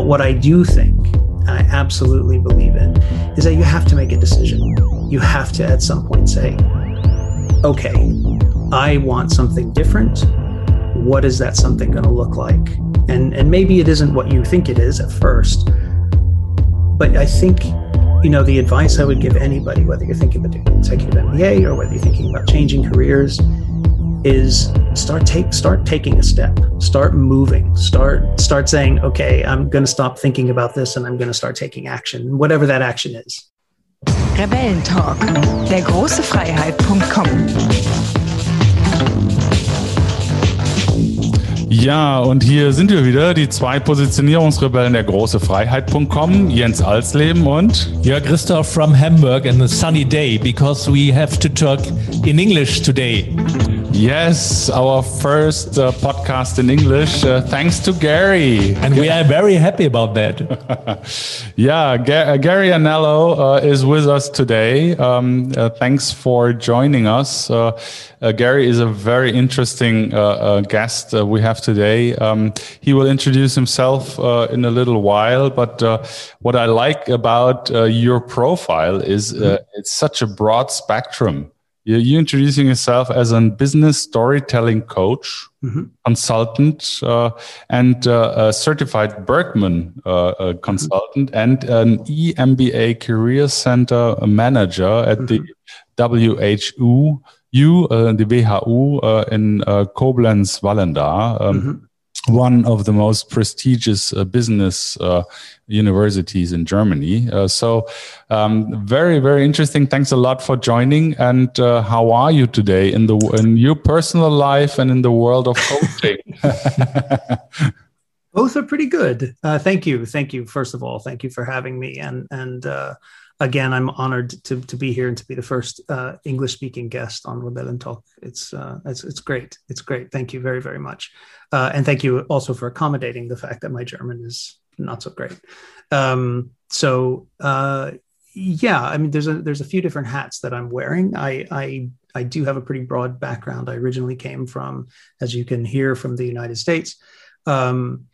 But what I do think, and I absolutely believe in, is that you have to make a decision. You have to at some point say, okay, I want something different. What is that something going to look like? And, and maybe it isn't what you think it is at first. But I think, you know, the advice I would give anybody, whether you're thinking about doing executive MBA or whether you're thinking about changing careers, is start take start taking a step start moving start start saying okay i'm going to stop thinking about this and i'm going to start taking action whatever that action is Rebellentalk der große Freiheit.com Ja, und hier sind wir wieder, die zwei Positionierungsrebellen der große Freiheit.com, Jens Alsleben und Ja, Christoph from Hamburg and a sunny day because we have to talk in English today. Yes, our first uh, podcast in English, uh, thanks to Gary. And we are very happy about that. yeah, Ga- uh, Gary Anello uh, is with us today. Um, uh, thanks for joining us. Uh, Gary is a very interesting guest we have today. Um, he will introduce himself in a little while, but what I like about your profile is it's such a broad spectrum. You're introducing yourself as a business storytelling coach, mm-hmm. consultant, uh, and uh, a certified Birkman uh, uh consultant, mm-hmm. and an EMBA Career Center manager at mm-hmm. the WHU, you, uh, the WHU uh, in Koblenz Vallendar. Um, mm-hmm one of the most prestigious uh, business uh, universities in Germany. Uh, so, um, very, very interesting. Thanks a lot for joining. And uh, how are you today in the in your personal life and in the world of coaching? Both are pretty good. Uh, thank you, thank you. First of all, thank you for having me. And and uh, again, I'm honored to, to be here and to be the first uh, English speaking guest on Rebellentalk. It's, uh, it's, it's great. It's great. Thank you very, very much. Uh, and thank you also for accommodating the fact that my German is not so great. Um, so, uh, yeah, I mean, there's a, there's a few different hats that I'm wearing. I, I, I do have a pretty broad background. I originally came from, as you can hear, from the United States. Um,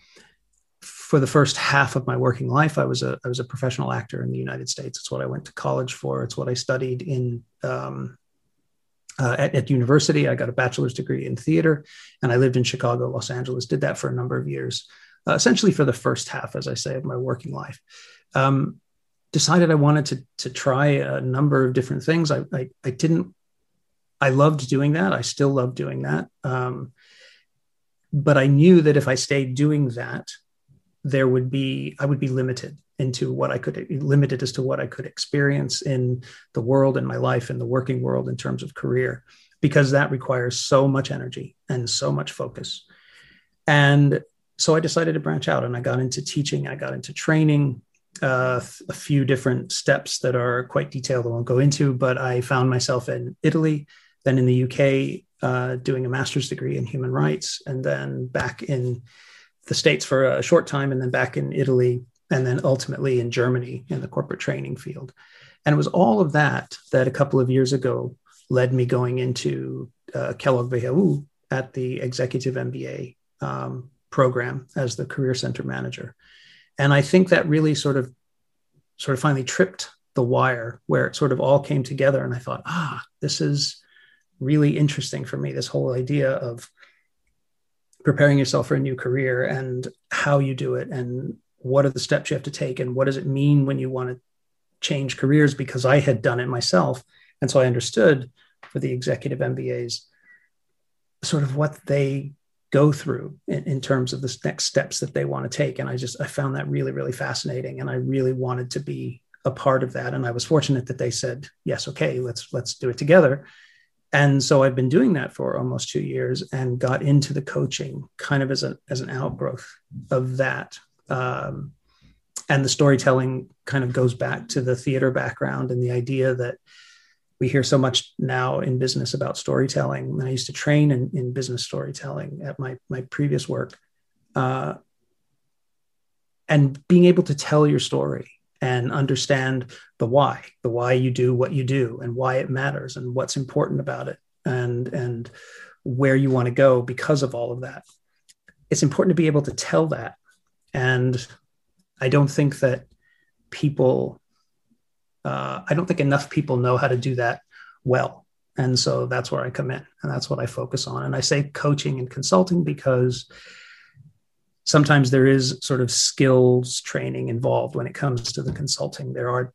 for the first half of my working life, I was a I was a professional actor in the United States. It's what I went to college for. It's what I studied in um, uh, at, at, university. I got a bachelor's degree in theater, and I lived in Chicago, Los Angeles. Did that for a number of years, uh, essentially for the first half, as I say, of my working life. Um, decided I wanted to to try a number of different things. I I, I didn't. I loved doing that. I still love doing that. Um, but I knew that if I stayed doing that, there would be I would be limited into what I could limited as to what I could experience in the world in my life in the working world in terms of career because that requires so much energy and so much focus. And so I decided to branch out and I got into teaching, I got into training, uh, a few different steps that are quite detailed I won't go into, but I found myself in Italy, then in the UK uh, doing a master's degree in human rights, and then back in the States for a short time and then back in Italy and then ultimately in Germany in the corporate training field. And it was all of that that a couple of years ago led me going into uh, Kellogg WHU at the executive MBA um, program as the career center manager. And I think that really sort of sort of finally tripped the wire where it sort of all came together. And I thought, ah, this is really interesting for me, this whole idea of preparing yourself for a new career and how you do it and what are the steps you have to take and what does it mean when you want to change careers because I had done it myself. And so I understood for the executive MBAs sort of what they go through in, in, terms of the next steps that they want to take. And I just I found that really, really fascinating. And I really wanted to be a part of that. And I was fortunate that they said, yes, okay, let's let's do it together and so I've been doing that for almost two years and got into the coaching kind of as a as an outgrowth of that. Um, and the storytelling kind of goes back to the theater background and the idea that we hear so much now in business about storytelling. And I used to train in, in business storytelling at my my previous work, uh, and being able to tell your story and understand the why, the why you do what you do and why it matters and what's important about it and and where you want to go because of all of that. It's important to be able to tell that. And I don't think that people, uh, I don't think enough people know how to do that well. And so that's where I come in and that's what I focus on. And I say coaching and consulting because sometimes there is sort of skills training involved when it comes to the consulting. There are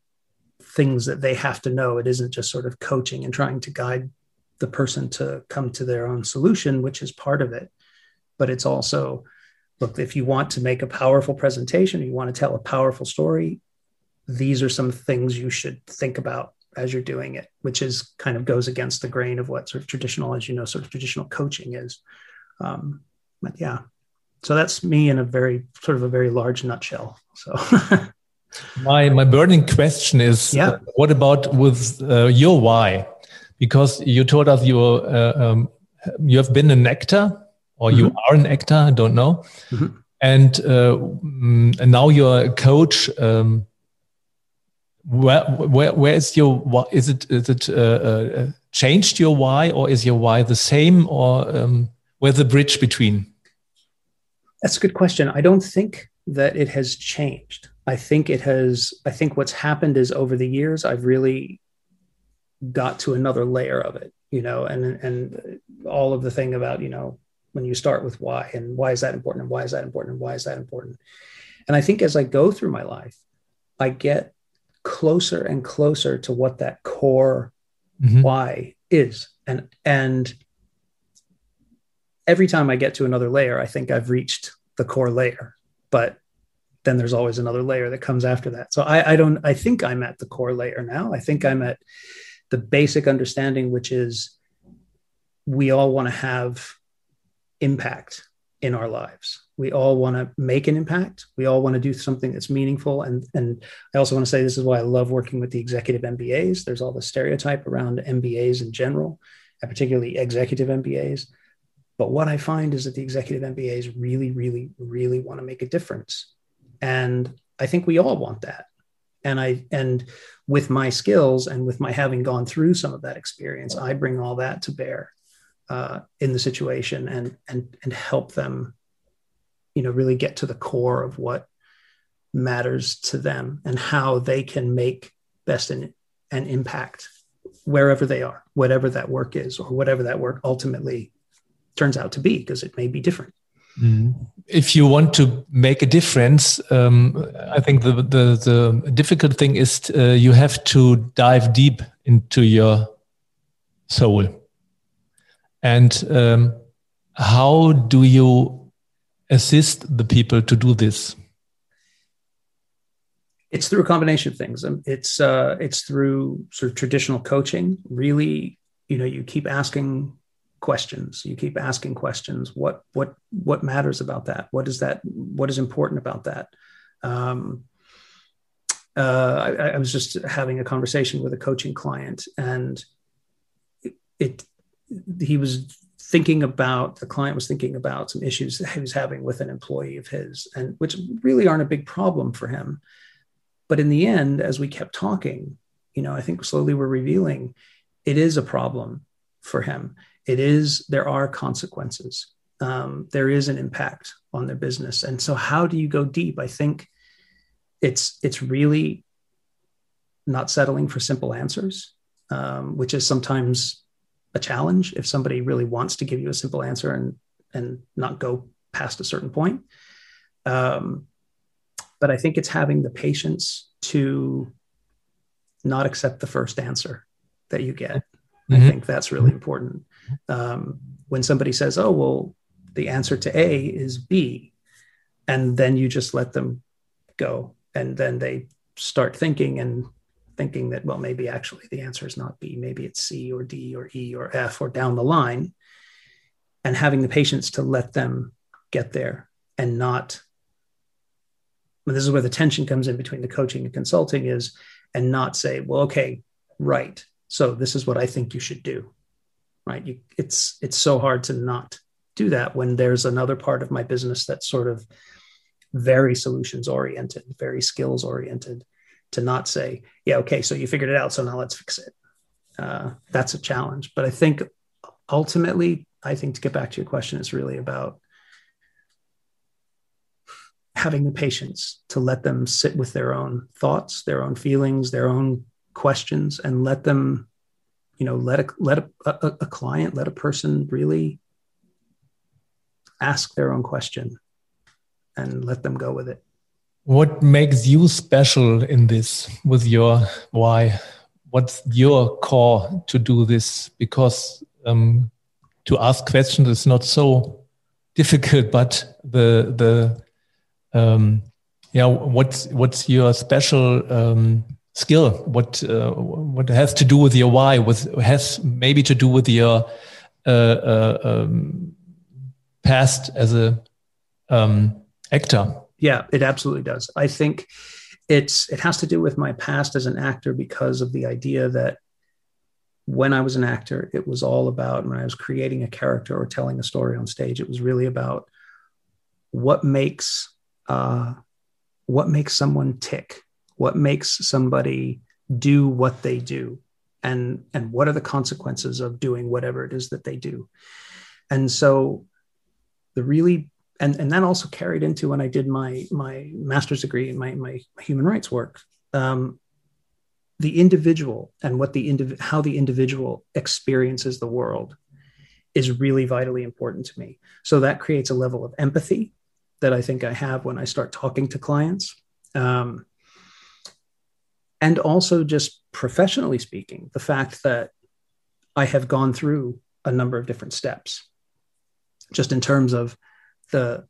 things that they have to know. It isn't just sort of coaching and trying to guide the person to come to their own solution, which is part of it. But it's also, look, if you want to make a powerful presentation, you want to tell a powerful story, these are some things you should think about as you're doing it, which is kind of goes against the grain of what sort of traditional, as you know, sort of traditional coaching is. Um, but yeah, so that's me in a very sort of a very large nutshell. So. my my burning question is, yeah. Uh, what about with uh, your why? Because you told us you uh, um, you have been an actor, or mm -hmm. you mm-hmm. are an actor. I don't know. Mm -hmm. And, uh, mm, and now you're a coach. Um, where where where is your is it is it uh, uh, changed your why or is your why the same or um, where's the bridge between that's a good question. I don't think that it has changed. I think it has i think what's happened is over the years i've really got to another layer of it you know and and all of the thing about you know when you start with why and why is that important and why is that important and why is that important. And i think as i go through my life i get closer and closer to what that core mm-hmm. why is. And and every time i get to another layer i think i've reached the core layer but then there's always another layer that comes after that. So i, I don't i think i'm at the core layer now. I think i'm at the basic understanding which is we all want to have impact in our lives. We all want to make an impact. We all want to do something that's meaningful. And and i also want to say this is why i love working with the executive mbas there's all the stereotype around mbas in general and particularly executive mbas but what i find is that the executive mbas really really really want to make a difference. And i think we all want that. And i and with my skills and with my having gone through some of that experience i bring all that to bear uh, in the situation and and and help them you know really get to the core of what matters to them and how they can make best an, an impact wherever they are whatever that work is or whatever that work ultimately turns out to be because it may be different mm. if you want to make a difference um, i think the, the, the difficult thing is uh, you have to dive deep into your soul and um, how do you assist the people to do this? It's through a combination of things. Um, it's uh, it's through sort of traditional coaching. Really, you know, you keep asking questions. You keep asking questions. What what what matters about that? What is that? What is important about that? Um, uh, I, I, was just having a conversation with a coaching client, and it, it he was thinking about the client was thinking about some issues that he was having with an employee of his and which really aren't a big problem for him but in the end as we kept talking you know i think slowly we're revealing it is a problem for him it is there are consequences um, there is an impact on their business and so how do you go deep i think it's it's really not settling for simple answers um, which is sometimes a challenge if somebody really wants to give you a simple answer and and not go past a certain point. Um, but I think it's having the patience to not accept the first answer that you get. Mm-hmm. I think that's really important. Um, when somebody says, "Oh, well, the answer to A is B," and then you just let them go, and then they start thinking and thinking that, well, maybe actually the answer is not B, maybe it's C or D or E or F or down the line, and having the patience to let them get there and not. And this is where the tension comes in between the coaching and consulting is, and not say, well, okay, right. So this is what I think you should do. Right. You, it's it's so hard to not do that when there's another part of my business that's sort of very solutions oriented, very skills oriented to not say, yeah, okay, so you figured it out, so now let's fix it. Uh, that's a challenge. But I think ultimately, I think to get back to your question, it's really about having the patience to let them sit with their own thoughts, their own feelings, their own questions, and let them, you know, let a let a, a, a client, let a person really ask their own question and let them go with it. What makes you special in this with your why? What's your core to do this? Because um, to ask questions is not so difficult, but the the um, yeah, what's what's your special um, skill? What uh, what has to do with your why? With has maybe to do with your uh, uh, um, past as a um, actor. Yeah, it absolutely does. I think it's it has to do with my past as an actor because of the idea that when I was an actor, it was all about when I was creating a character or telling a story on stage. It was really about what makes uh, what makes someone tick, what makes somebody do what they do, and and what are the consequences of doing whatever it is that they do. And so, the really and and that also carried into when I did my my master's degree in my my human rights work. Um, the individual and what the indiv- how the individual experiences the world is really vitally important to me. So that creates a level of empathy that I think I have when I start talking to clients. Um, and also, just professionally speaking, the fact that I have gone through a number of different steps, just in terms of the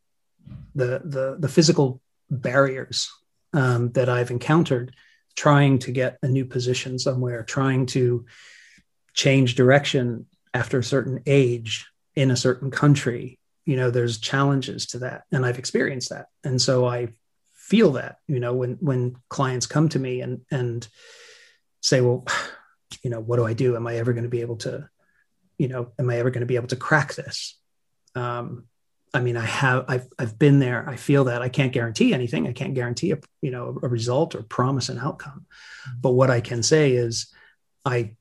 the the, the physical barriers um, that I've encountered trying to get a new position somewhere, trying to change direction after a certain age in a certain country. You know, there's challenges to that. And I've experienced that. And so I feel that, you know, when when clients come to me and and say, well, you know, what do I do? Am I ever going to be able to, you know, am I ever going to be able to crack this? Um, I mean, I have, I've, I've been there. I feel that I can't guarantee anything. I can't guarantee a, you know, a result or promise an outcome. But what I can say is, I,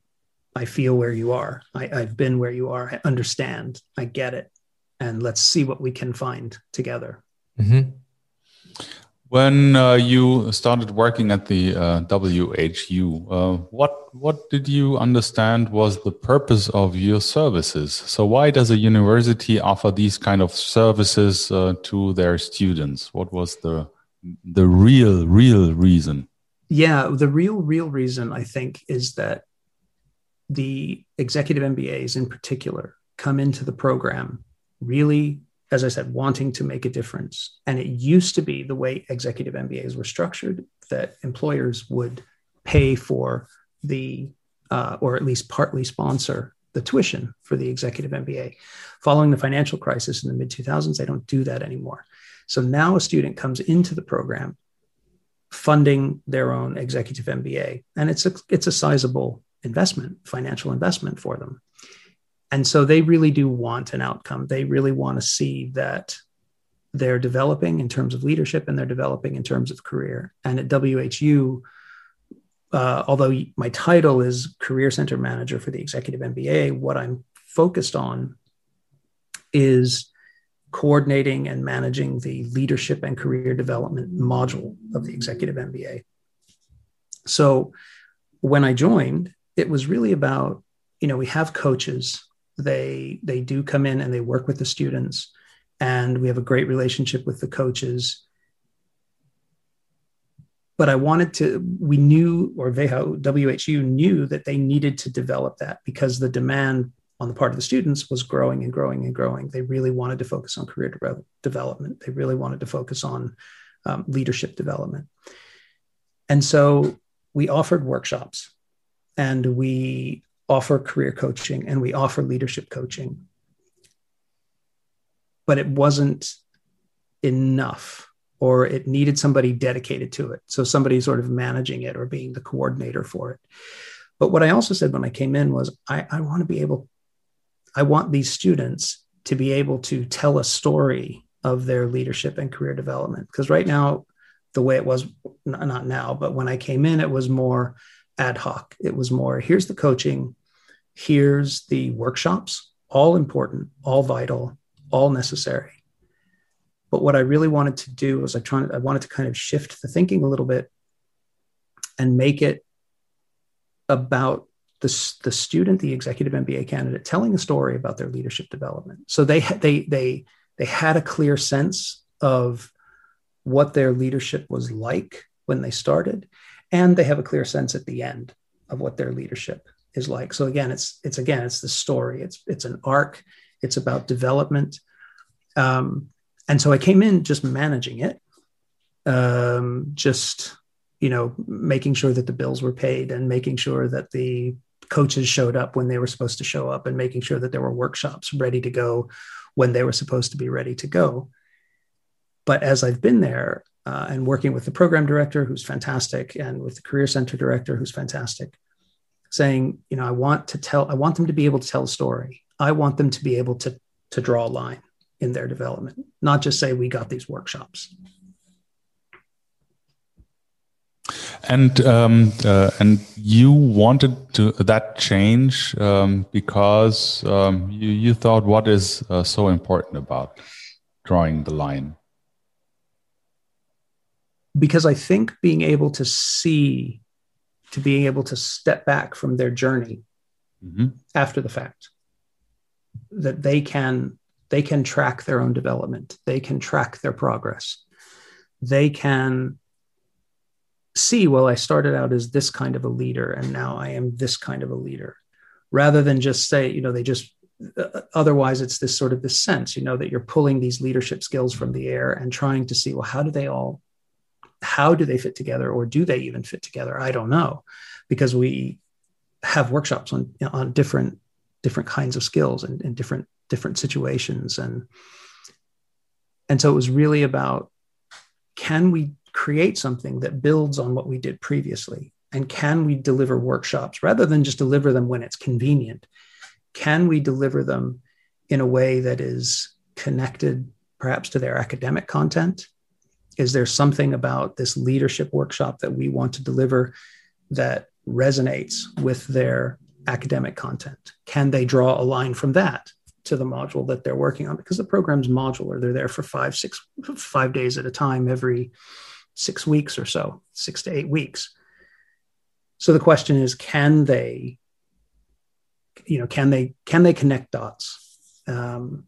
I feel where you are. I, I've been where you are. I understand. I get it. And let's see what we can find together. Mm-hmm. When uh, you started working at the uh, WHU, uh, what what did you understand was the purpose of your services? So why does a university offer these kind of services uh, to their students? What was the the real real reason? Yeah, the real real reason I think is that the executive MBAs in particular come into the program really as I said, wanting to make a difference. And it used to be the way executive MBAs were structured that employers would pay for the, uh, or at least partly sponsor the tuition for the executive MBA. Following the financial crisis in the mid 2000s, they don't do that anymore. So now a student comes into the program funding their own executive MBA, and it's a, it's a sizable investment, financial investment for them and so they really do want an outcome. They really want to see that they're developing in terms of leadership and they're developing in terms of career. And at whu uh, although my title is career center manager for the executive mba what i'm focused on is coordinating and managing the leadership and career development module of the executive mba so when i joined it was really about you know we have coaches they they do come in and they work with the students. And we have a great relationship with the coaches. But i wanted to we knew or whu knew that they needed to develop that because the demand on the part of the students was growing and growing and growing. They really wanted to focus on career de- development. They really wanted to focus on um, leadership development. And so we offered workshops and we offer career coaching and we offer leadership coaching. But it wasn't enough, or it needed somebody dedicated to it. So somebody sort of managing it or being the coordinator for it. But what I also said when I came in was I, I want to be able, I want these students to be able to tell a story of their leadership and career development. Because right now, the way it was, not now, but when I came in, it was more ad hoc. It was more here's the coaching, here's the workshops, all important, all vital, all necessary. But what I really wanted to do was I tried I wanted to kind of shift the thinking a little bit and make it about the, the student, the executive MBA candidate, telling a story about their leadership development. So they they they they had a clear sense of what their leadership was like when they started, and they have a clear sense at the end of what their leadership is like. So again, it's it's again it's the story. It's it's an arc. It's about development. Um, and so I came in just managing it, um, just you know making sure that the bills were paid and making sure that the coaches showed up when they were supposed to show up and making sure that there were workshops ready to go when they were supposed to be ready to go. But as I've been there uh, and working with the program director, who's fantastic, and with the career center director, who's fantastic, saying, you know, I want to tell, I want them to be able to tell a story. I want them to be able to to draw a line in their development, not just say we got these workshops. And um, uh, and you wanted to that change um, because um, you you thought what is uh, so important about drawing the line? Because I think being able to see, to being able to step back from their journey mm -hmm. after the fact, that they can they can track their own development, they can track their progress, they can see, well, I started out as this kind of a leader and now I am this kind of a leader, rather than just say, you know, they just, uh, otherwise it's this sort of this sense, you know, that you're pulling these leadership skills from the air and trying to see, well, how do they all, how do they fit together or do they even fit together? I don't know because we have workshops on, on different, different kinds of skills and, and different, different situations. And, and so it was really about, can we create something that builds on what we did previously? And can we deliver workshops rather than just deliver them when it's convenient? Can we deliver them in a way that is connected perhaps to their academic content? Is there something about this leadership workshop that we want to deliver that resonates with their academic content? Can they draw a line from that to the module that they're working on? Because the program's modular, they're there for five, six, five days at a time every six weeks or so, six to eight weeks. So the question is, can they, you know, can they can they connect dots um,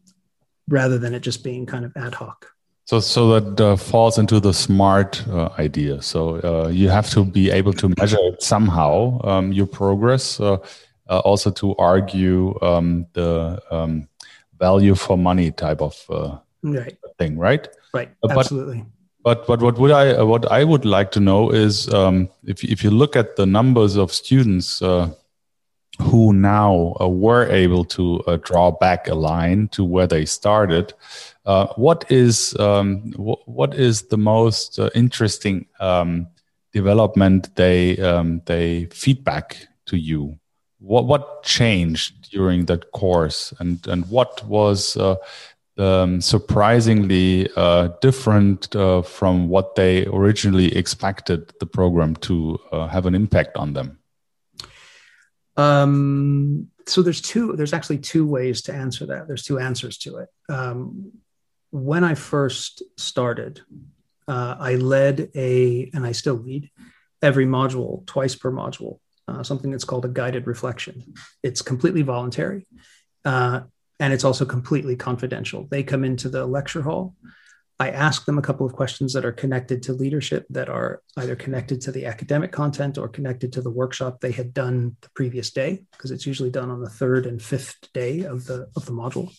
rather than it just being kind of ad hoc? So, so that uh, falls into the smart uh, idea. So uh, you have to be able to measure it somehow um, your progress, uh, uh, also to argue um, the um, value for money type of uh, right. thing, right? Right. Absolutely. But but what would I uh, what I would like to know is um, if if you look at the numbers of students uh, who now uh, were able to uh, draw back a line to where they started, uh, what is um, what is the most uh, interesting um, development they um, they feedback to you? What what changed during that course, and and what was um, surprisingly uh, different uh, from what they originally expected the program to uh, have an impact on them? Um, so there's two. There's actually two ways to answer that. There's two answers to it. Um, when I first started, uh, I led a, and I still lead every module twice per module. Uh, something that's called a guided reflection. It's completely voluntary. Uh, and it's also completely confidential. They come into the lecture hall. I ask them a couple of questions that are connected to leadership, that are either connected to the academic content or connected to the workshop they had done the previous day, because it's usually done on the third and fifth day of the of the module.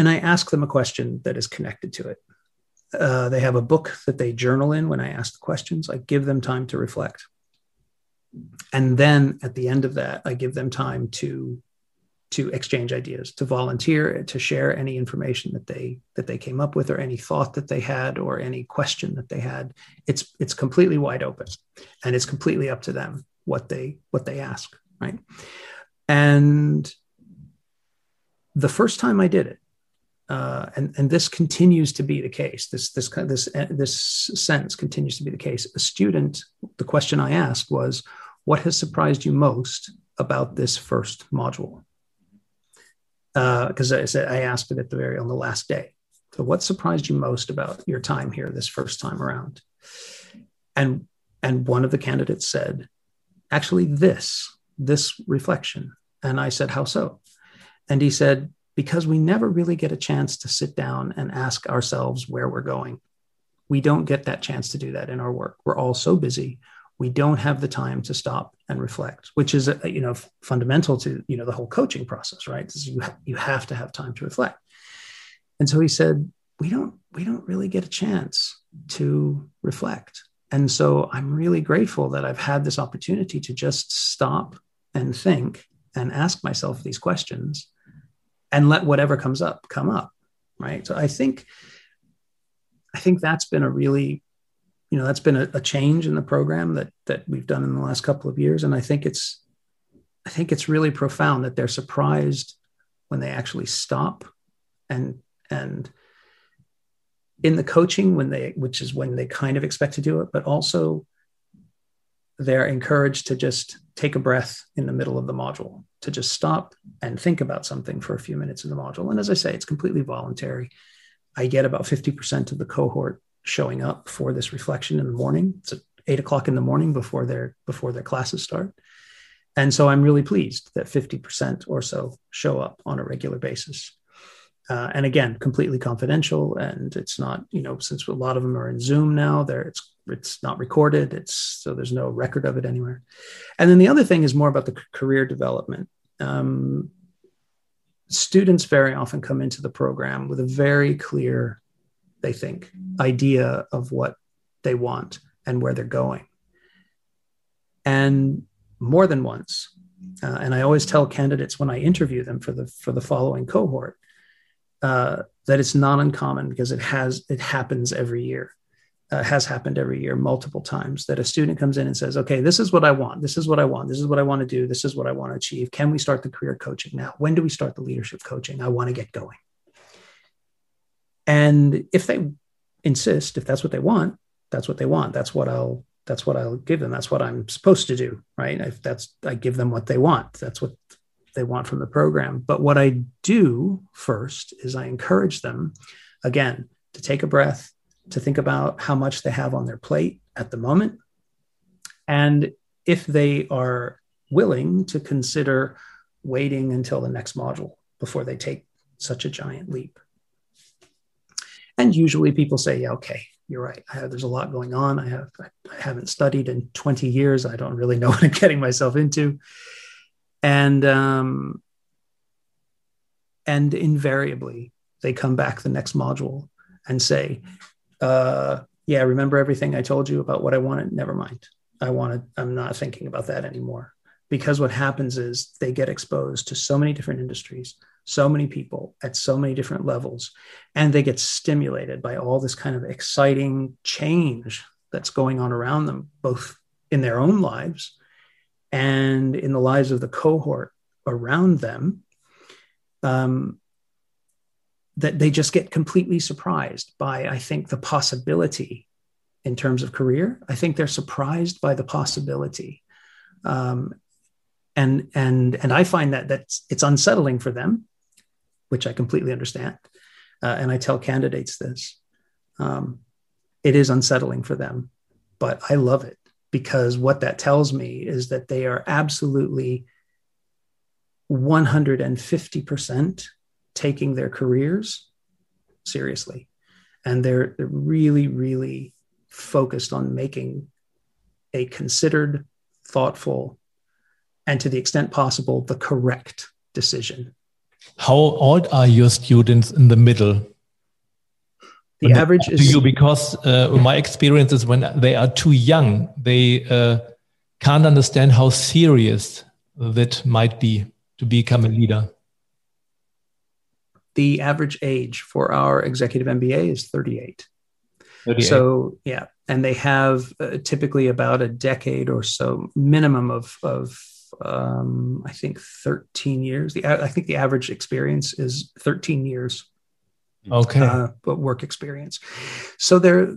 And I ask them a question that is connected to it. Uh, they have a book that they journal in when I ask the questions. I give them time to reflect. And then at the end of that, I give them time to to exchange ideas, to volunteer, to share any information that they that they came up with, or any thought that they had, or any question that they had. It's it's completely wide open, and it's completely up to them what they what they ask, right? And the first time I did it, uh, and and this continues to be the case. This this this this sentence continues to be the case. A student, the question I asked was, "What has surprised you most about this first module?" because uh, I said I asked it at the very on the last day. So, what surprised you most about your time here this first time around? And and one of the candidates said, actually, this this reflection. And I said, how so? And he said, because we never really get a chance to sit down and ask ourselves where we're going. We don't get that chance to do that in our work. We're all so busy. We don't have the time to stop and reflect, which is, uh, you know, fundamental to, you know, the whole coaching process, right? You, you have to have time to reflect. And so he said, we don't, we don't really get a chance to reflect. And so I'm really grateful that I've had this opportunity to just stop and think and ask myself these questions and let whatever comes up come up right? So i think i think that's been a really you know that's been a, a, change in the program that that we've done in the last couple of years. And i think it's i think it's really profound that they're surprised when they actually stop and and in the coaching when they which is when they kind of expect to do it but also they're encouraged to just take a breath in the middle of the module, to just stop and think about something for a few minutes in the module. And as I say, it's completely voluntary. I get about 50% of the cohort showing up for this reflection in the morning. It's at eight o'clock in the morning before their before their classes start. And so I'm really pleased that 50% or so show up on a regular basis. Uh, and again, completely confidential. And it's not, you know, since a lot of them are in Zoom now, there it's it's not recorded it's so there's no record of it anywhere. And then the other thing is more about the career development. Um, students very often come into the program with a very clear they think idea of what they want and where they're going. And more than once uh, and i always tell candidates when i interview them for the for the following cohort uh, that it's not uncommon because it has it happens every year uh, has happened every year multiple times that a student comes in and says okay this is what i want. This is what i want. This is what i want to do. This is what i want to achieve. Can we start the career coaching now? When do we start the leadership coaching? I want to get going. And if they insist if that's what they want that's what they want. That's what i'll that's what i'll give them. That's what i'm supposed to do right? If that's i give them what they want. That's what they want from the program. But what i do first is i encourage them again to take a breath to think about how much they have on their plate at the moment. And if they are willing to consider waiting until the next module before they take such a giant leap. And usually people say, yeah, okay, you're right. Have, there's a lot going on. I have I haven't studied in 20 years. I don't really know what I'm getting myself into. And um, and invariably they come back the next module and say, uh, yeah, remember everything I told you about what I wanted? Never mind. I wanted, I'm not thinking about that anymore. Because what happens is they get exposed to so many different industries, so many people at so many different levels, and they get stimulated by all this kind of exciting change that's going on around them, both in their own lives and in the lives of the cohort around them. Um, that they just get completely surprised by, I think, the possibility in terms of career. I think they're surprised by the possibility. Um, and and and I find that that's it's unsettling for them, which I completely understand. Uh, and I tell candidates this. Um, it is unsettling for them, but I love it because what that tells me is that they are absolutely 150% taking their careers seriously. And they're, they're really really focused on making a considered thoughtful and to the extent possible the correct decision. How old are your students in the middle? The when average is you because uh, my experience is when they are too young they uh, can't understand how serious that might be to become a leader the average age for our executive MBA is 38. 38. So, yeah. And they have uh, typically about a decade or so minimum of, of um, I think 13 years. The, I think the average experience is 13 years. Okay. Uh, but work experience. So they're,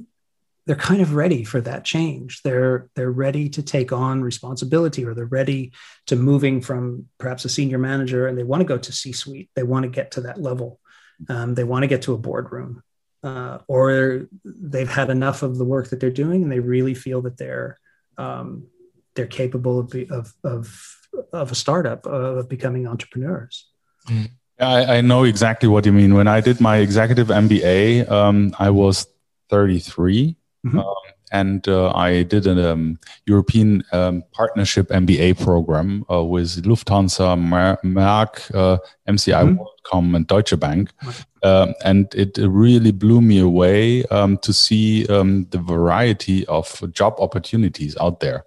they're kind of ready for that change. They're they're ready to take on responsibility, or they're ready to moving from perhaps a senior manager, and they want to go to C-suite. They want to get to that level. Um, they want to get to a boardroom. uh, or they've had enough of the work that they're doing and they really feel that they're um, they're capable of, of, of, of a startup of becoming entrepreneurs. Mm. I, I, know exactly what you mean. When I did my executive MBA, um, I was 33. Mm-hmm. Um, and uh, I did a um, European um, partnership MBA program uh, with Lufthansa, Merck, uh, MCI mm-hmm. WorldCom, and Deutsche Bank. Um, and it really blew me away um, to see um, the variety of job opportunities out there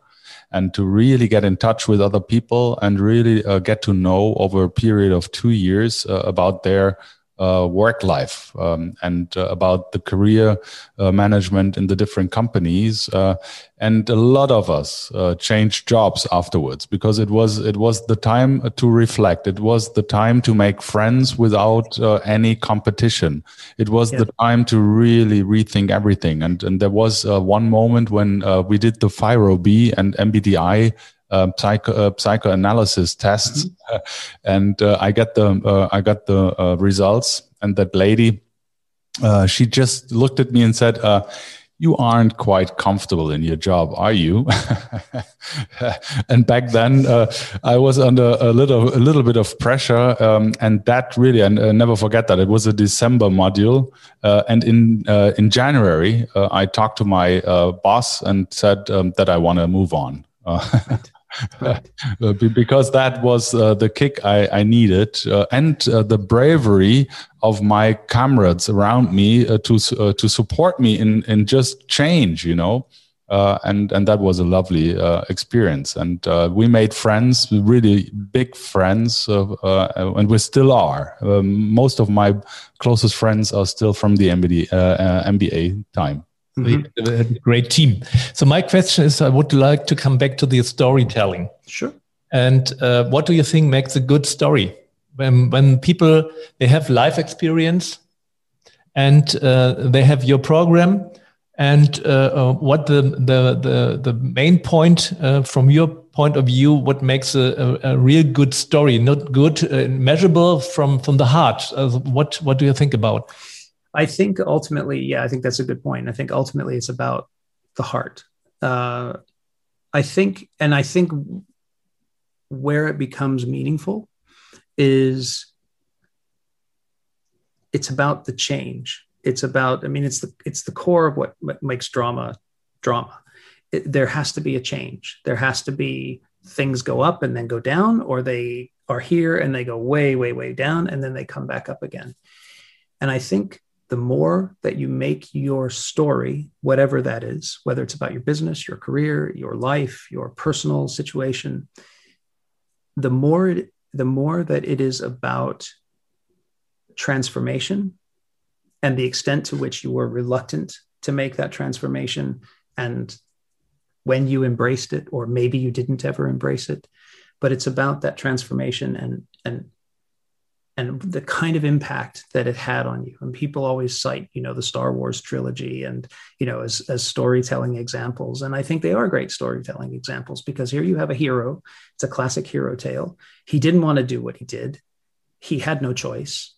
and to really get in touch with other people and really uh, get to know over a period of two years uh, about their uh, work life um, and uh, about the career uh, management in the different companies uh, and a lot of us uh, changed jobs afterwards because it was it was the time to reflect. It was the time to make friends without uh, any competition. It was yeah. the time to really rethink everything. And and there was one moment when we did the FIRO B and MBTI um, psycho, uh, psychoanalysis tests, mm-hmm. and uh, I get the uh, I got the uh, results, and that lady, uh, she just looked at me and said, uh, "You aren't quite comfortable in your job, are you?" and back then, I was under a little a little bit of pressure, um, and that really, and never forget that it was a December module, and in in January, I talked to my boss and said um, that I want to move on. right. because that was uh, the kick I, I needed, uh, and uh, the bravery of my comrades around me uh, to uh, to support me in in just change, you know. Uh, and and that was a lovely experience, and we made friends, really big friends, and we still are. Um, most of my closest friends are still from the MBA, MBA time. Mm-hmm. A great team. So my question is, I would like to come back to the storytelling. Sure. And uh, what do you think makes a good story? When when people they have life experience, and uh, they have your program, and uh, uh what the the the the main point uh, from your point of view, what makes a, a, a real good story, not good uh, measurable from from the heart? what what do you think about? I think ultimately, yeah, I think that's a good point. I think ultimately it's about the heart. Uh, I think, and I think where it becomes meaningful is it's about the change. It's about, I mean, it's the it's the core of what, makes drama drama. It, there has to be a change. There has to be things go up and then go down, or they are here and they go way, way, way down, and then they come back up again. And I think the more that you make your story, whatever that is, whether it's about your business, your career, your life, your personal situation, the more it, the more that it is about transformation and the extent to which you were reluctant to make that transformation and when you embraced it or maybe you didn't ever embrace it but it's about that transformation and and and the kind of impact that it had on you. And people always cite, you know, the Star Wars trilogy and, you know, as, as storytelling examples. And I think they are great storytelling examples because here you have a hero. It's a classic hero tale. He didn't want to do what he did. He had no choice.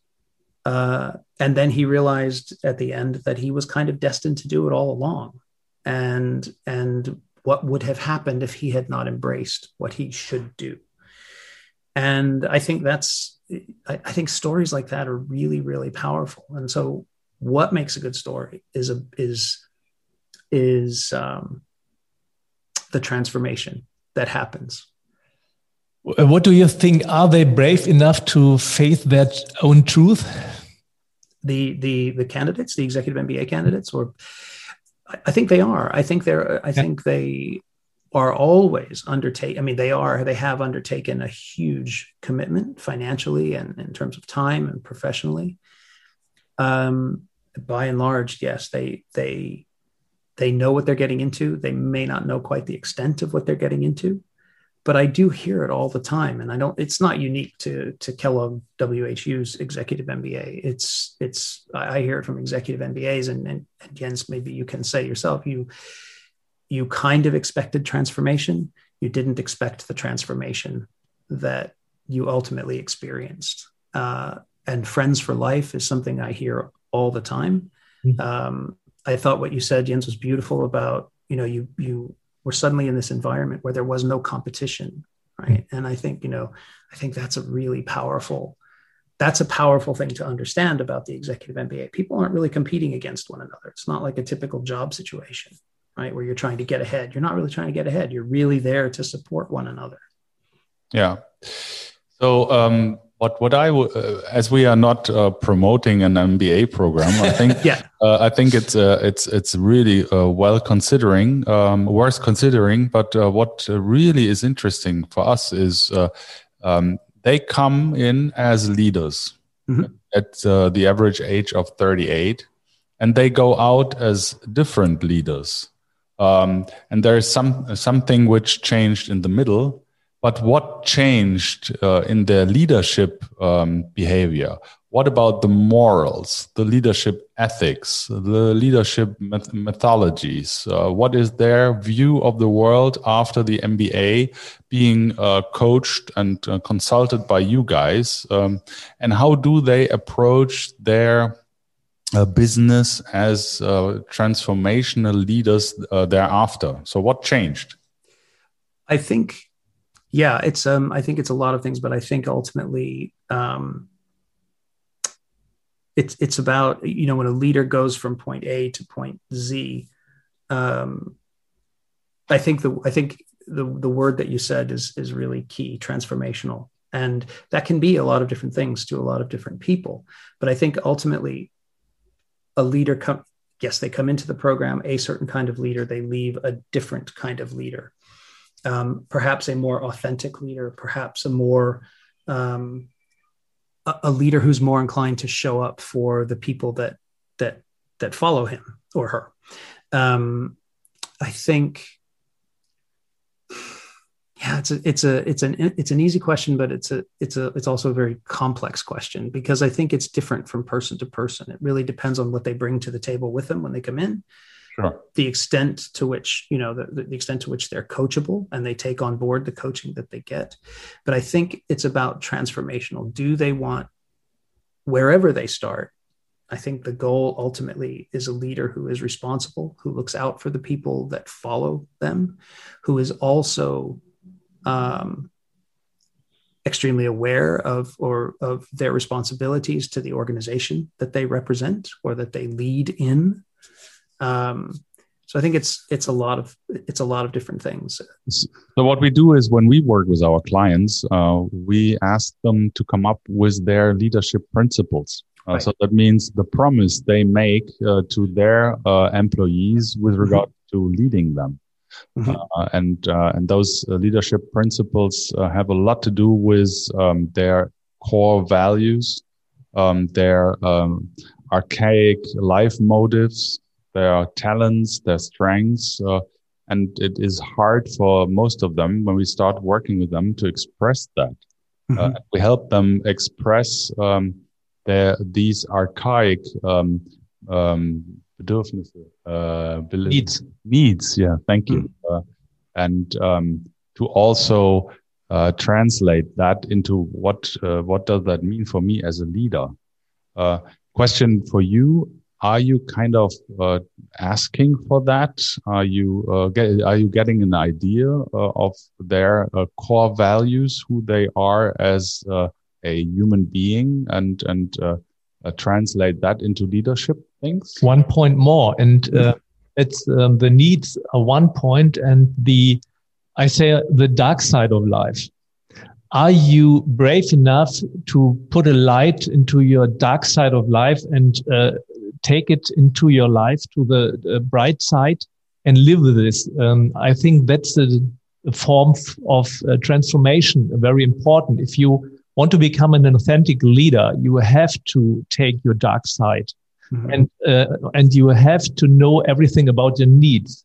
Uh, and then he realized at the end that he was kind of destined to do it all along. And, and what would have happened if he had not embraced what he should do. And I think that's I, I think stories like that are really, really powerful. And so, what makes a good story is a is is um, the transformation that happens. What do you think? Are they brave enough to face their own truth? The the the candidates, the executive MBA candidates, or I think they are. I think they're. I think they are always undertake. I mean, they are. They have undertaken a huge commitment financially and in terms of time and professionally. Um, by and large, yes, they they they know what they're getting into. They may not know quite the extent of what they're getting into, but I do hear it all the time, and I don't. It's not unique to to Kellogg WHU's executive MBA. It's it's I hear it from executive MBAs, and and, and Jens, maybe you can say yourself. You you kind of expected transformation. You didn't expect the transformation that you ultimately experienced. Uh, and friends for life is something I hear all the time. Mm-hmm. Um, I thought what you said, Jens, was beautiful about you know you you were suddenly in this environment where there was no competition, right? Mm-hmm. And I think you know I think that's a really powerful that's a powerful thing to understand about the executive MBA. People aren't really competing against one another. It's not like a typical job situation, right? Where you're trying to get ahead. You're not really trying to get ahead. You're really there to support one another. Yeah. So, um, what what I uh, as we are not uh, promoting an MBA program, I think yeah, uh, I think it's uh, it's it's really uh, well considering, um, worth considering. But uh, what really is interesting for us is um, they come in as leaders mm-hmm. at the average age of 38, and they go out as different leaders. Um, and there is some something which changed in the middle but what changed uh, in their leadership um, behavior? What about the morals, the leadership ethics, the leadership met- methodologies? Uh, what is their view of the world after the MBA being uh, coached and uh, consulted by you guys? Um, and how do they approach their uh, business as uh, transformational leaders thereafter? So, what changed? I think yeah, it's um I think it's a lot of things, but I think ultimately um it's it's about you know when a leader goes from point A to point Z, um I think the I think the the word that you said is is really key, transformational. And that can be a lot of different things to a lot of different people. But I think ultimately a leader come yes, they come into the program a certain kind of leader, they leave a different kind of leader um, perhaps a more authentic leader, perhaps a more um, a, a, leader who's more inclined to show up for the people that that that follow him or her. Um, I think, yeah, it's a it's a it's an it's an easy question, but it's a it's a it's also a very complex question because I think it's different from person to person. It really depends on what they bring to the table with them when they come in Sure. The extent to which, you know, the, the extent to which they're coachable and they take on board the coaching that they get. But I think it's about transformational. Do they want, wherever they start, I think the goal ultimately is a leader who is responsible, who looks out for the people that follow them, who is also um, extremely aware of or of their responsibilities to the organization that they represent or that they lead in um, so I think it's it's a lot of it's a lot of different things. So what we do is when we work with our clients, uh, we ask them to come up with their leadership principles. Uh, right. So that means the promise they make uh, to their uh, employees with mm-hmm. regard mm-hmm. to leading them. Mm-hmm. Uh, and uh, and those leadership principles have a lot to do with um, their core values, um, their um, archaic life motives, their talents, their strengths. Uh, and it is hard for most of them when we start working with them to express that. Mm-hmm. Uh, we help them express um, their, these archaic um, uh, needs. Needs, yeah, thank you. Mm-hmm. Uh, and um, to also uh, translate that into what uh, what does that mean for me as a leader? Uh, question for you: are you kind of uh, asking for that? Are you uh, get, are you getting an idea uh, of their uh, core values, who they are as uh, a human being, and and uh, translate that into leadership things? One point more, and it's um, the needs are one point, and the I say the dark side of life are you brave enough to put a light into your dark side of life and uh, take it into your life to the, the bright side and live with this. Um, I think that's a, a form of uh, transformation, very important. If you want to become an authentic leader, you have to take your dark side. Mm-hmm. And uh, and you have to know everything about your needs,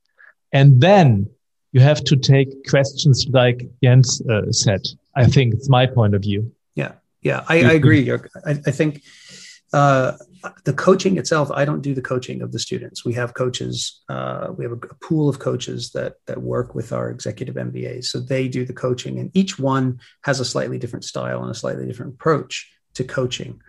and then you have to take questions like Jens uh, said. I think it's my point of view. Yeah, yeah, I, I agree. I, I think uh, the coaching itself, I don't do the coaching of the students. We have coaches. Uh, we have a, a, pool of coaches that that work with our executive MBAs. So they do the coaching, and each one has a slightly different style and a slightly different approach to coaching,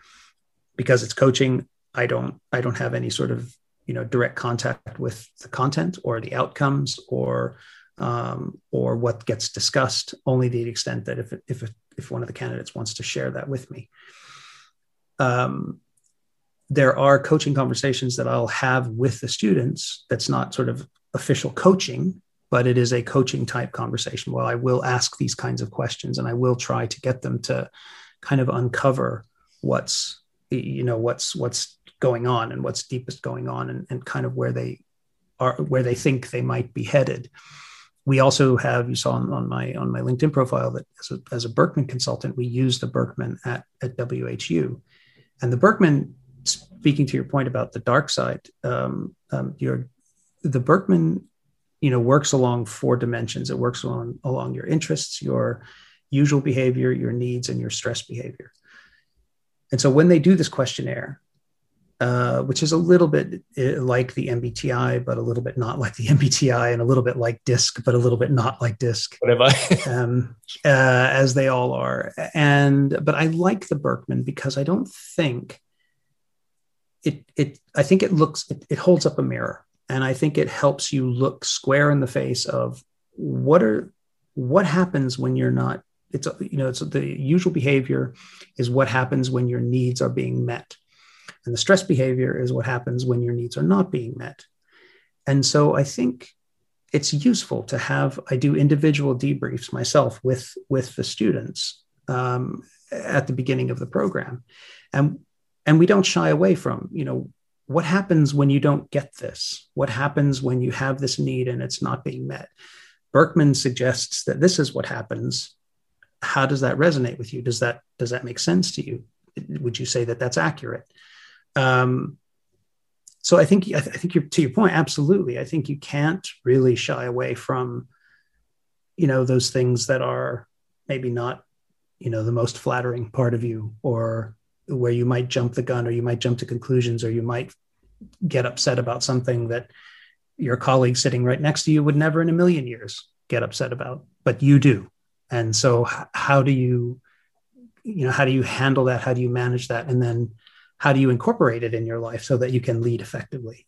because it's coaching I don't I don't have any sort of you know direct contact with the content or the outcomes or um, or what gets discussed only the extent that if if if one of the candidates wants to share that with me. Um, there are coaching conversations that I'll have with the students that's not sort of official coaching, but it is a coaching type conversation where I will ask these kinds of questions and I will try to get them to kind of uncover what's you know what's what's going on and what's deepest going on and, and kind of where they are where they think they might be headed. We also have you saw on, on my on my linkedin profile that as a, as a Birkman consultant we use the Birkman at, at whu and the Birkman speaking to your point about the dark side um, um, your the Birkman you know works along four dimensions. It works along along your interests your usual behavior your needs and your stress behavior. And so when they do this questionnaire uh, which is a little bit uh, like the MBTI, but a little bit not like the MBTI, and a little bit like DISC, but a little bit not like DISC. Whatever. um, uh, as they all are. And but I like the Birkman because I don't think it. It I think it looks it, it holds up a mirror, and I think it helps you look square in the face of what are what happens when you're not. It's you know it's the usual behavior is what happens when your needs are being met and the stress behavior is what happens when your needs are not being met. And so I think it's useful to have, I do individual debriefs myself with, with the students um, at the beginning of the program. And, and we don't shy away from, you know, what happens when you don't get this? What happens when you have this need and it's not being met? Birkman suggests that this is what happens. How does that resonate with you? Does that does that make sense to you? Would you say that that's accurate? Um, so I think I, th- I think you're to your point. Absolutely, I think you can't really shy away from, you know, those things that are maybe not, you know, the most flattering part of you, or where you might jump the gun, or you might jump to conclusions, or you might get upset about something that your colleague sitting right next to you would never in a million years get upset about, but you do. And so, h- how do you, you know, how do you handle that? How do you manage that? And then how do you incorporate it in your life so that you can lead effectively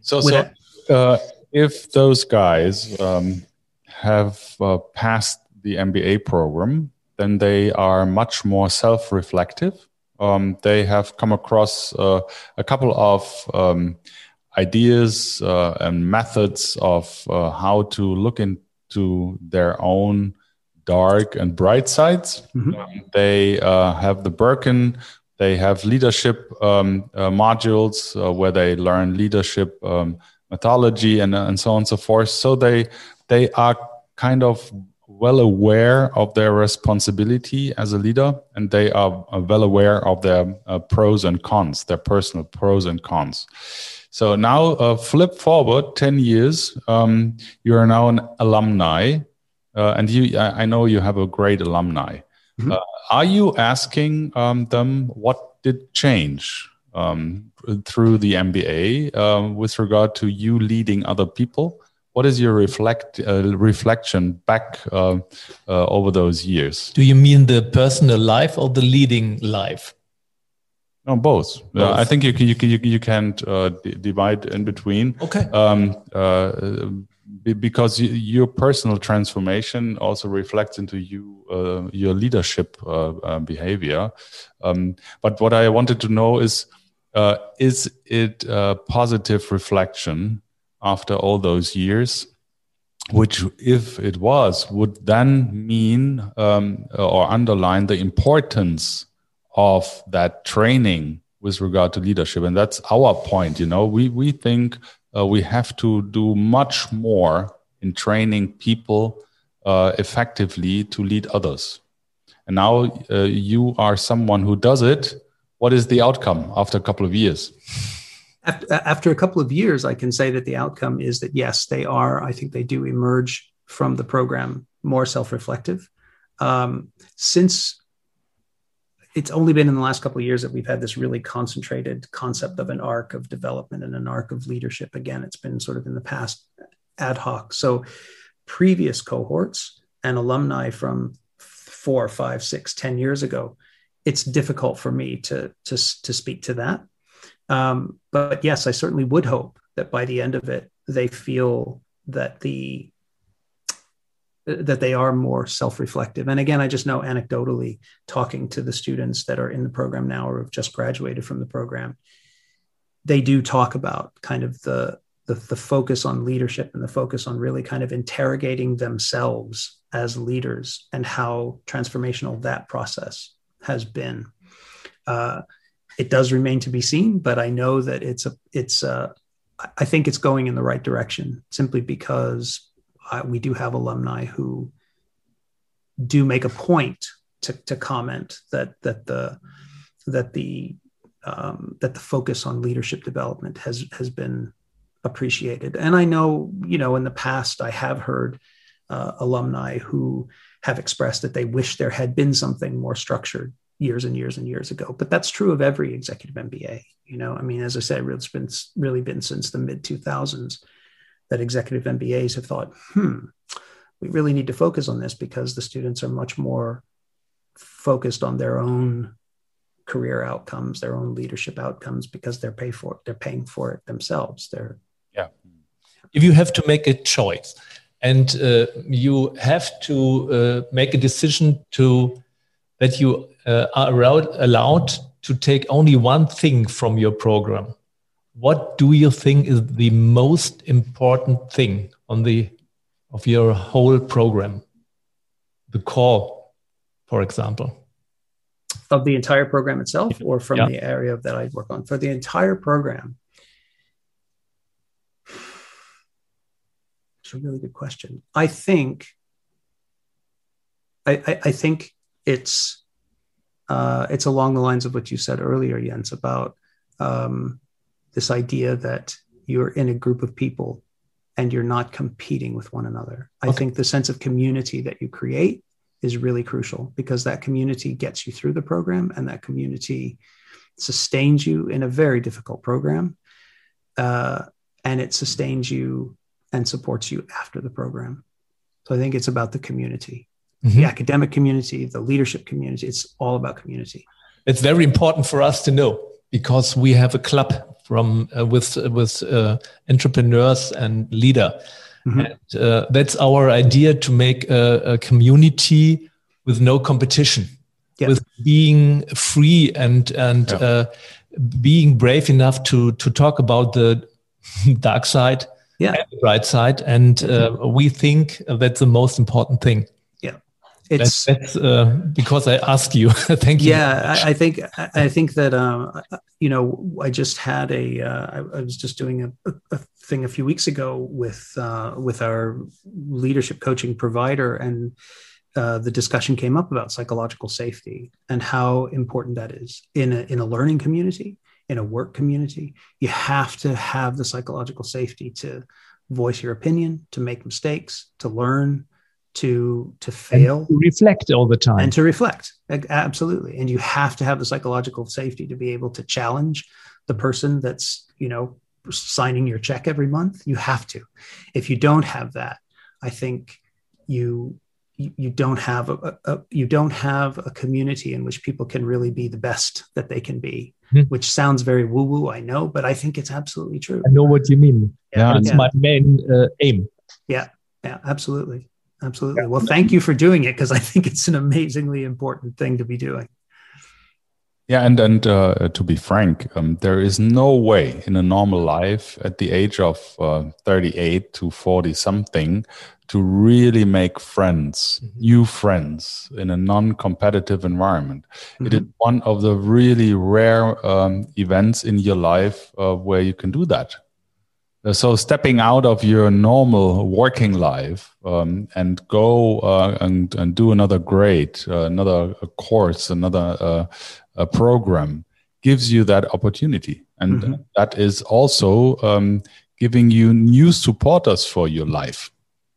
so so uh, if those guys um, have uh, passed the mba program then they are much more self-reflective um, they have come across uh, a couple of um, ideas uh, and methods of uh, how to look into their own dark and bright sides. Mm-hmm. Um, they uh, have the Birkin they have leadership um, uh, modules uh, where they learn leadership um, methodology and, and so on and so forth. So they they are kind of well aware of their responsibility as a leader, and they are uh, well aware of their uh, pros and cons, their personal pros and cons. So now, uh, flip forward ten years. Um, you are now an alumni, uh, and you. I, I know you have a great alumni. Mm-hmm. Uh, are you asking um, them what did change um, through the MBA um, with regard to you leading other people? What is your reflect uh, reflection back uh, uh over those years? Do you mean the personal life or the leading life? No, both. Uh, both. I think you can you can you, you can uh, divide in between. Okay. Um, because your personal transformation also reflects into you uh, your leadership uh, uh, behavior. Um, but what i wanted to know is uh, is it a positive reflection after all those years which if it was would then mean um, or underline the importance of that training with regard to leadership? And that's our point you know? We we think uh, we have to do much more in training people uh, effectively to lead others. And now uh, you are someone who does it. What is the outcome after a couple of years? After, after a couple of years, I can say that the outcome is that yes, they are. I think they do emerge from the program more self-reflective. Um, since it's only been in the last couple of years that we've had this really concentrated concept of an arc of development and an arc of leadership. Again, it's been sort of in the past ad hoc. So previous cohorts and alumni from four, five, six, ten years ago, it's difficult for me to to to speak to that. Um, but yes, I certainly would hope that by the end of it, they feel that the that they are more self-reflective. And again, I just know anecdotally, talking to the students that are in the program now or have just graduated from the program, they do talk about kind of the the, the focus on leadership and the focus on really kind of interrogating themselves as leaders and how transformational that process has been. Uh, it does remain to be seen, but I know that it's a it's a I think it's going in the right direction simply because I, we do have alumni who do make a point to, to comment that that the that the um, that the focus on leadership development has has been appreciated. And I know, you know, in the past, I have heard uh, alumni who have expressed that they wish there had been something more structured years and years and years ago. But that's true of every executive MBA. You know, I mean, as I said, it's been really been since the mid 2000s that executive MBAs have thought, hmm, we really need to focus on this because the students are much more focused on their own career outcomes, their own leadership outcomes because they're pay for they're paying for it themselves. They're yeah. If you have to make a choice and uh, you have to uh, make a decision to that you uh, are allowed, allowed to take only one thing from your program, what do you think is the most important thing on the of your whole program? The core, for example of the entire program itself or from yeah. the area that I work on? For the entire program, it's a really good question. I think, I, I, I think it's uh, it's along the lines of what you said earlier, Jens, about um, this idea that you're in a group of people and you're not competing with one another. Okay. I think the sense of community that you create is really crucial because that community gets you through the program and that community sustains you in a very difficult program. Uh, and it sustains you and supports you after the program. So I think it's about the community, mm-hmm. the academic community, the leadership community. It's all about community. It's very important for us to know because we have a club from uh, with uh, with uh, entrepreneurs and leader Mm-hmm. And uh, that's our idea to make a, a community with no competition, yeah. with being free and and yeah. uh, being brave enough to to talk about the dark side yeah. and the bright side. And uh, we think that's the most important thing. It's that's, that's uh, because I asked you. Thank you. Yeah, I, I, think I think that um, you know I just had a uh, I, I was just doing a, a, thing a few weeks ago with uh, with our leadership coaching provider, and uh, the discussion came up about psychological safety and how important that is in a in a learning community, in a work community. You have to have the psychological safety to voice your opinion, to make mistakes, to learn, to to fail, to reflect all the time, and to reflect absolutely. And you have to have the psychological safety to be able to challenge the person that's you know signing your check every month. You have to. If you don't have that, I think you you, don't have a, a, you don't have a community in which people can really be the best that they can be mm-hmm. which sounds very woo woo i know but i think it's absolutely true i know what you mean yeah, it's yeah. my main uh, aim yeah yeah absolutely absolutely well thank you for doing it because i think it's an amazingly important thing to be doing yeah, and and uh, to be frank, um, there is no way in a normal life at the age of uh, 38 to 40 something to really make friends, mm-hmm. new friends in a non-competitive environment. Mm-hmm. It is one of the really rare um, events in your life uh, where you can do that. Uh, so stepping out of your normal working life um, and go uh, and, and do another grade, uh, another course, another uh, a program gives you that opportunity and mm-hmm. that is also um, giving you new supporters for your life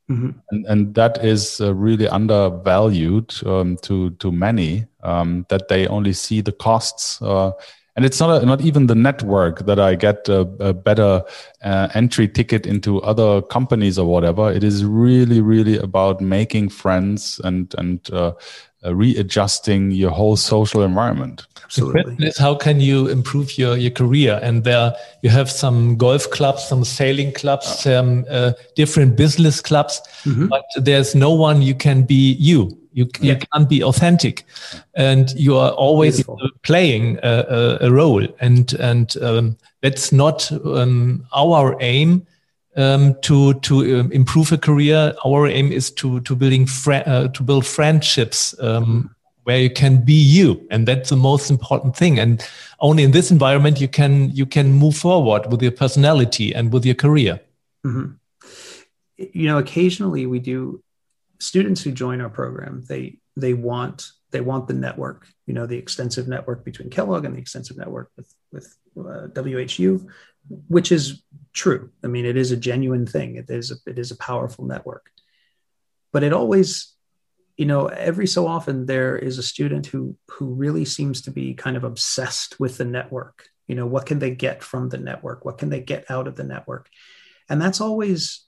mm-hmm. and, and that is uh, really undervalued um, to to many um, that they only see the costs uh, and it's not a, not even the network that I get a, a better uh, entry ticket into other companies or whatever. It is really, really about making friends and and uh, uh, readjusting your whole social environment. Absolutely. The question is how can you improve your, your career? And there you have some golf clubs, some sailing clubs, some uh, different business clubs, Mhm. but there's no one you can be you. You, you can't be authentic, and you are always Beautiful. uh, playing a, a, a role, and and um, that's not um, our aim um, to to um, improve a career. Our aim is to to building uh, to build friendships um, where you can be you, and that's the most important thing. And only in this environment you can you can move forward with your personality and with your career. Mhm. You know, occasionally we do students who join our program. They they want they want the network. You know, the extensive network between Kellogg and the extensive network with with uh, WHU, which is true. I mean, it is a genuine thing. It is a, it is a powerful network. But it always, you know, every so often there is a student who who really seems to be kind of obsessed with the network. You know, what can they get from the network? What can they get out of the network? And that's always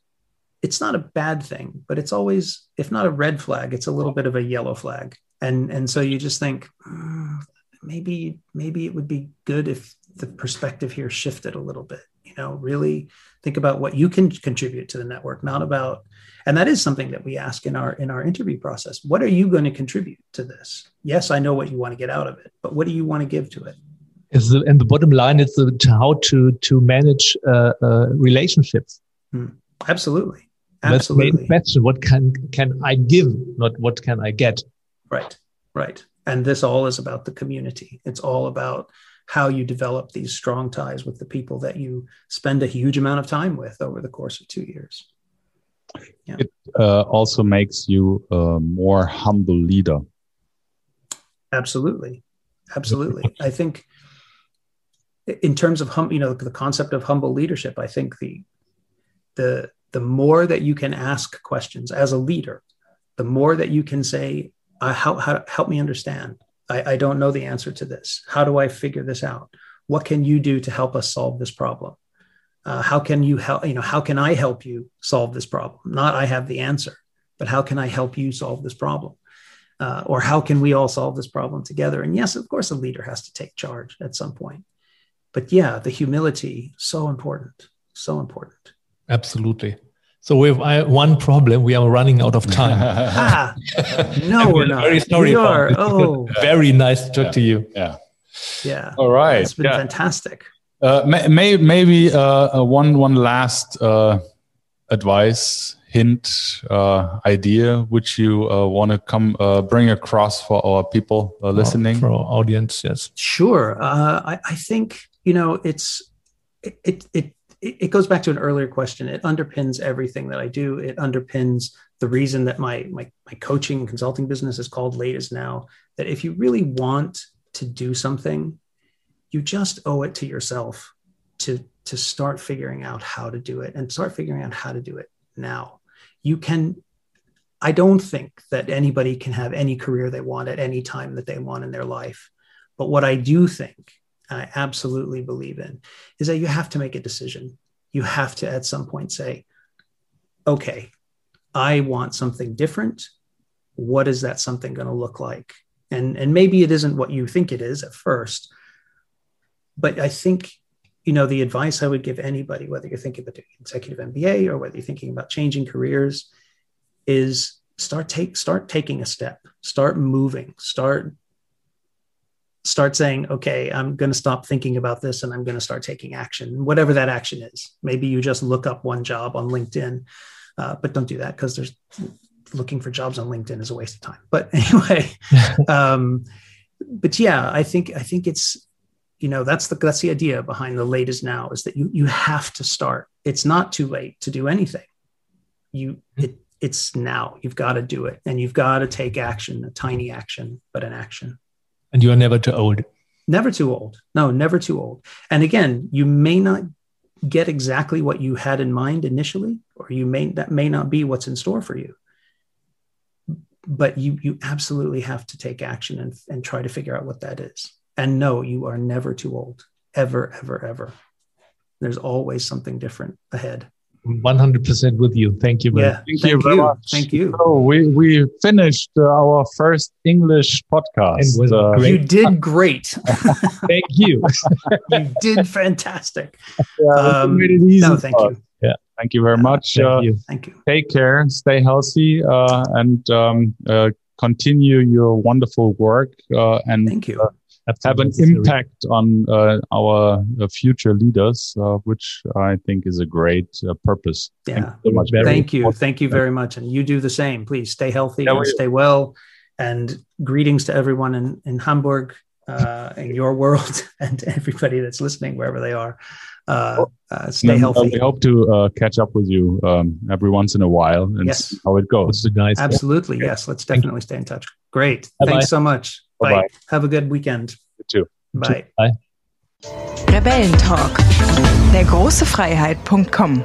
it's not a bad thing, but it's always, if not a red flag, it's a little bit of a yellow flag. And and so you just think "Hmm, maybe maybe it would be good if the perspective here shifted a little bit. You know, really think about what you can contribute to the network, not about. And that is something that we ask in our in our interview process. What are you going to contribute to this? Yes, I know what you want to get out of it, but what do you want to give to it? Is the, and the bottom line is the, how to to manage uh, uh, relationships. Absolutely, That's the main absolutely. question. What can can I give, not what can I get? Right, right. And this all is about the community. It's all about how you develop these strong ties with the people that you spend a huge amount of time with over the course of two years. Uh, also makes you a more humble leader. Absolutely, absolutely. I think in terms of hum, you know, the concept of humble leadership, I think the the the more that you can ask questions as a leader, the more that you can say, uh, how, how help me understand. I, I don't know the answer to this. How do I figure this out? What can you do to help us solve this problem? Uh, how can you help? You know, how can I help you solve this problem? Not I have the answer, but how can I help you solve this problem? Uh, or how can we all solve this problem together? And yes, of course, a leader has to take charge at some point. But yeah, the humility so important, so important. Absolutely. So we have I- one problem. We are running out of time. Ah, no, we're not. Very sorry. we about are. Oh, very nice to talk to you. yeah. yeah. All right. It's been Yeah. fantastic. Uh, may, may, maybe uh, uh, one one last uh, advice, hint, uh, idea, which you uh, want to come uh, bring across for our people uh, listening. for our audience. Yes. Sure. Uh, I, I think you know it's it, it it it goes back to an earlier question. It underpins everything that I do. It underpins the reason that my my my coaching and consulting business is called Late Is Now. That if you really want to do something, you just owe it to yourself to to start figuring out how to do it and start figuring out how to do it now. You can. I don't think that anybody can have any career they want at any time that they want in their life. But what I do think, I absolutely believe in, is that you have to make a decision. You have to at some point say, okay, I want something different. What is that something going to look like? And, and maybe it isn't what you think it is at first. But I think, you know, the advice I would give anybody, whether you're thinking about doing executive MBA or whether you're thinking about changing careers, is start take start taking a step, start moving, start start saying, okay, I'm going to stop thinking about this and I'm going to start taking action, whatever that action is. Maybe you just look up one job on LinkedIn, uh, but don't do that because there's looking for jobs on LinkedIn is a waste of time. But anyway, um, but yeah, I think I think it's you know that's the that's the idea behind the late is now is that you you have to start. It's not too late to do anything. You it it's now. You've got to do it, and you've got to take action, a tiny action, but an action And you are never too old. never too old. No never too old. And again you may not get exactly what you had in mind initially or you may that may not be what's in store for you. But you you absolutely have to take action and, and try to figure out what that is. And no you are never too old. Ever ever ever. There's always something different ahead 100% with you. Thank you. Yeah, Thank, thank you very you. much. Thank you. So we we finished uh, our first English podcast. Was Uh. You did great. Thank you. you did fantastic. yeah, Um, made it easy No, thank for you. us. Thank you very much. Thank Uh, you. Thank you. take care, stay healthy, uh, and um, uh, continue your wonderful work uh, and Thank you. Have an impact on uh, our uh, future leaders, uh, which I think is a great uh, purpose. Thank Yeah. you so much. Thank you. Thank you very much. And you do the same. Please stay healthy Yeah, and we- stay well. And greetings to everyone in, in Hamburg, uh, in your world, and everybody that's listening, wherever they are. Uh, uh, stay And, uh, healthy. we hope to uh, catch up with you um, every once in a while and Yes. see how it goes. Would nice. Absolutely. Yes. Let's definitely stay in touch. Great. Bye-bye. Thanks so much. Bye. Bye-bye. Have a good weekend. You too. Bye. Bye. Rebellentalk. Der große Freiheit.com